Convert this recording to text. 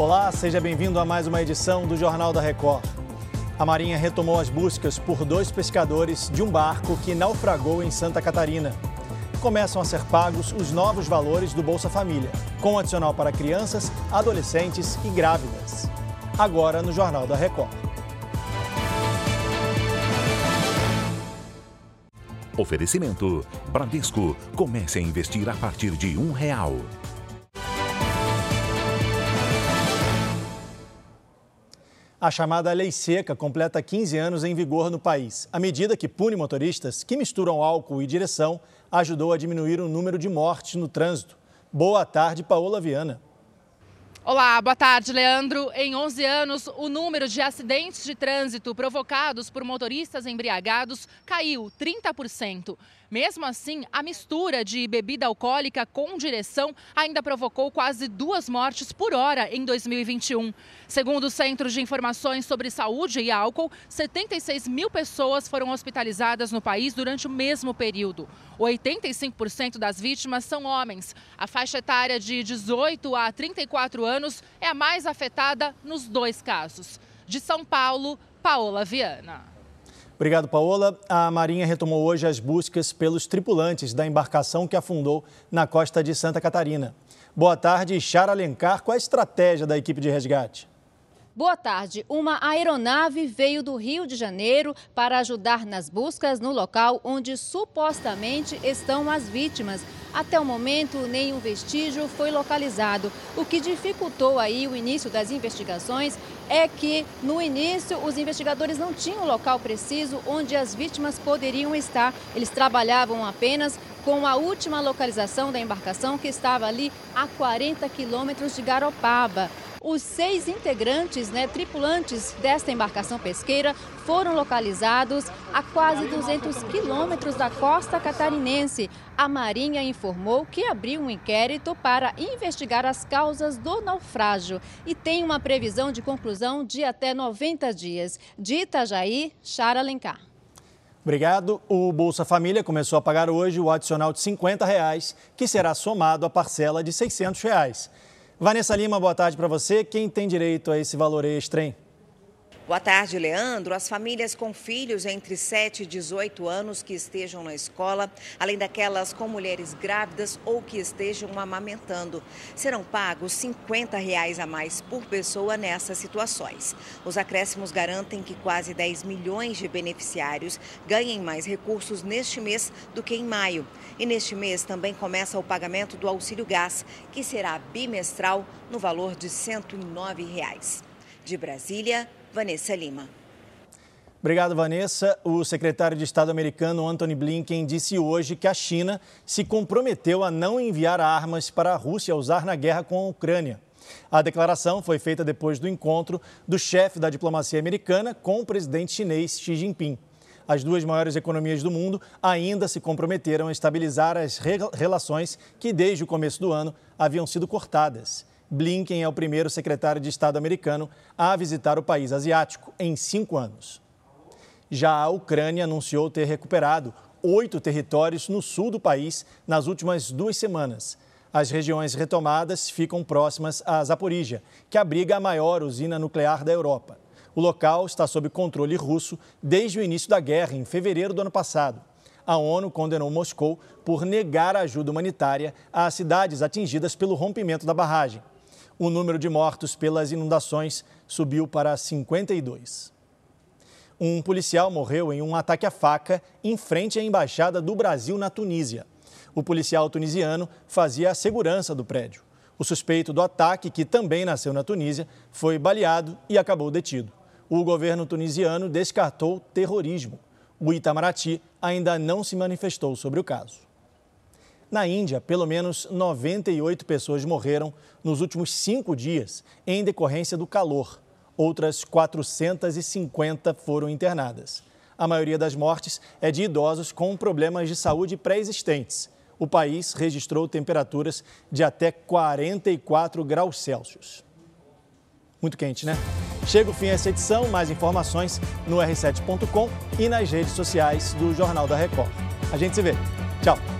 Olá, seja bem-vindo a mais uma edição do Jornal da Record. A Marinha retomou as buscas por dois pescadores de um barco que naufragou em Santa Catarina. Começam a ser pagos os novos valores do Bolsa Família, com adicional para crianças, adolescentes e grávidas. Agora no Jornal da Record. Oferecimento: Bradesco. Comece a investir a partir de um real. A chamada Lei Seca completa 15 anos em vigor no país. A medida que pune motoristas que misturam álcool e direção ajudou a diminuir o número de mortes no trânsito. Boa tarde, Paola Viana. Olá, boa tarde, Leandro. Em 11 anos, o número de acidentes de trânsito provocados por motoristas embriagados caiu 30%. Mesmo assim, a mistura de bebida alcoólica com direção ainda provocou quase duas mortes por hora em 2021. Segundo o Centro de Informações sobre Saúde e Álcool, 76 mil pessoas foram hospitalizadas no país durante o mesmo período. 85% das vítimas são homens. A faixa etária de 18 a 34 anos é a mais afetada nos dois casos. De São Paulo, Paola Viana. Obrigado, Paola. A Marinha retomou hoje as buscas pelos tripulantes da embarcação que afundou na costa de Santa Catarina. Boa tarde, Chara Alencar. Qual a estratégia da equipe de resgate? Boa tarde. Uma aeronave veio do Rio de Janeiro para ajudar nas buscas no local onde supostamente estão as vítimas. Até o momento, nenhum vestígio foi localizado. O que dificultou aí o início das investigações é que, no início, os investigadores não tinham local preciso onde as vítimas poderiam estar. Eles trabalhavam apenas com a última localização da embarcação que estava ali a 40 quilômetros de Garopaba. Os seis integrantes, né, tripulantes desta embarcação pesqueira, foram localizados a quase 200 quilômetros da costa catarinense. A Marinha informou que abriu um inquérito para investigar as causas do naufrágio e tem uma previsão de conclusão de até 90 dias. De Itajaí, Chara Alencar. Obrigado. O Bolsa Família começou a pagar hoje o adicional de 50 reais, que será somado à parcela de 600 reais. Vanessa Lima, boa tarde para você. Quem tem direito a esse valor extra, hein? Boa tarde, Leandro. As famílias com filhos entre 7 e 18 anos que estejam na escola, além daquelas com mulheres grávidas ou que estejam amamentando, serão pagos 50 reais a mais por pessoa nessas situações. Os acréscimos garantem que quase 10 milhões de beneficiários ganhem mais recursos neste mês do que em maio. E neste mês também começa o pagamento do auxílio gás, que será bimestral no valor de 109 reais. De Brasília, Vanessa Lima. Obrigado, Vanessa. O secretário de Estado americano Anthony Blinken disse hoje que a China se comprometeu a não enviar armas para a Rússia usar na guerra com a Ucrânia. A declaração foi feita depois do encontro do chefe da diplomacia americana com o presidente chinês Xi Jinping. As duas maiores economias do mundo ainda se comprometeram a estabilizar as relações que, desde o começo do ano, haviam sido cortadas. Blinken é o primeiro secretário de Estado americano a visitar o país asiático em cinco anos. Já a Ucrânia anunciou ter recuperado oito territórios no sul do país nas últimas duas semanas. As regiões retomadas ficam próximas a Zaporígia, que abriga a maior usina nuclear da Europa. O local está sob controle russo desde o início da guerra, em fevereiro do ano passado. A ONU condenou Moscou por negar ajuda humanitária às cidades atingidas pelo rompimento da barragem o número de mortos pelas inundações subiu para 52. Um policial morreu em um ataque à faca em frente à embaixada do Brasil na Tunísia. O policial tunisiano fazia a segurança do prédio. O suspeito do ataque, que também nasceu na Tunísia, foi baleado e acabou detido. O governo tunisiano descartou terrorismo. O Itamaraty ainda não se manifestou sobre o caso. Na Índia, pelo menos 98 pessoas morreram nos últimos cinco dias em decorrência do calor. Outras 450 foram internadas. A maioria das mortes é de idosos com problemas de saúde pré-existentes. O país registrou temperaturas de até 44 graus Celsius. Muito quente, né? Chega o fim essa edição. Mais informações no r7.com e nas redes sociais do Jornal da Record. A gente se vê. Tchau.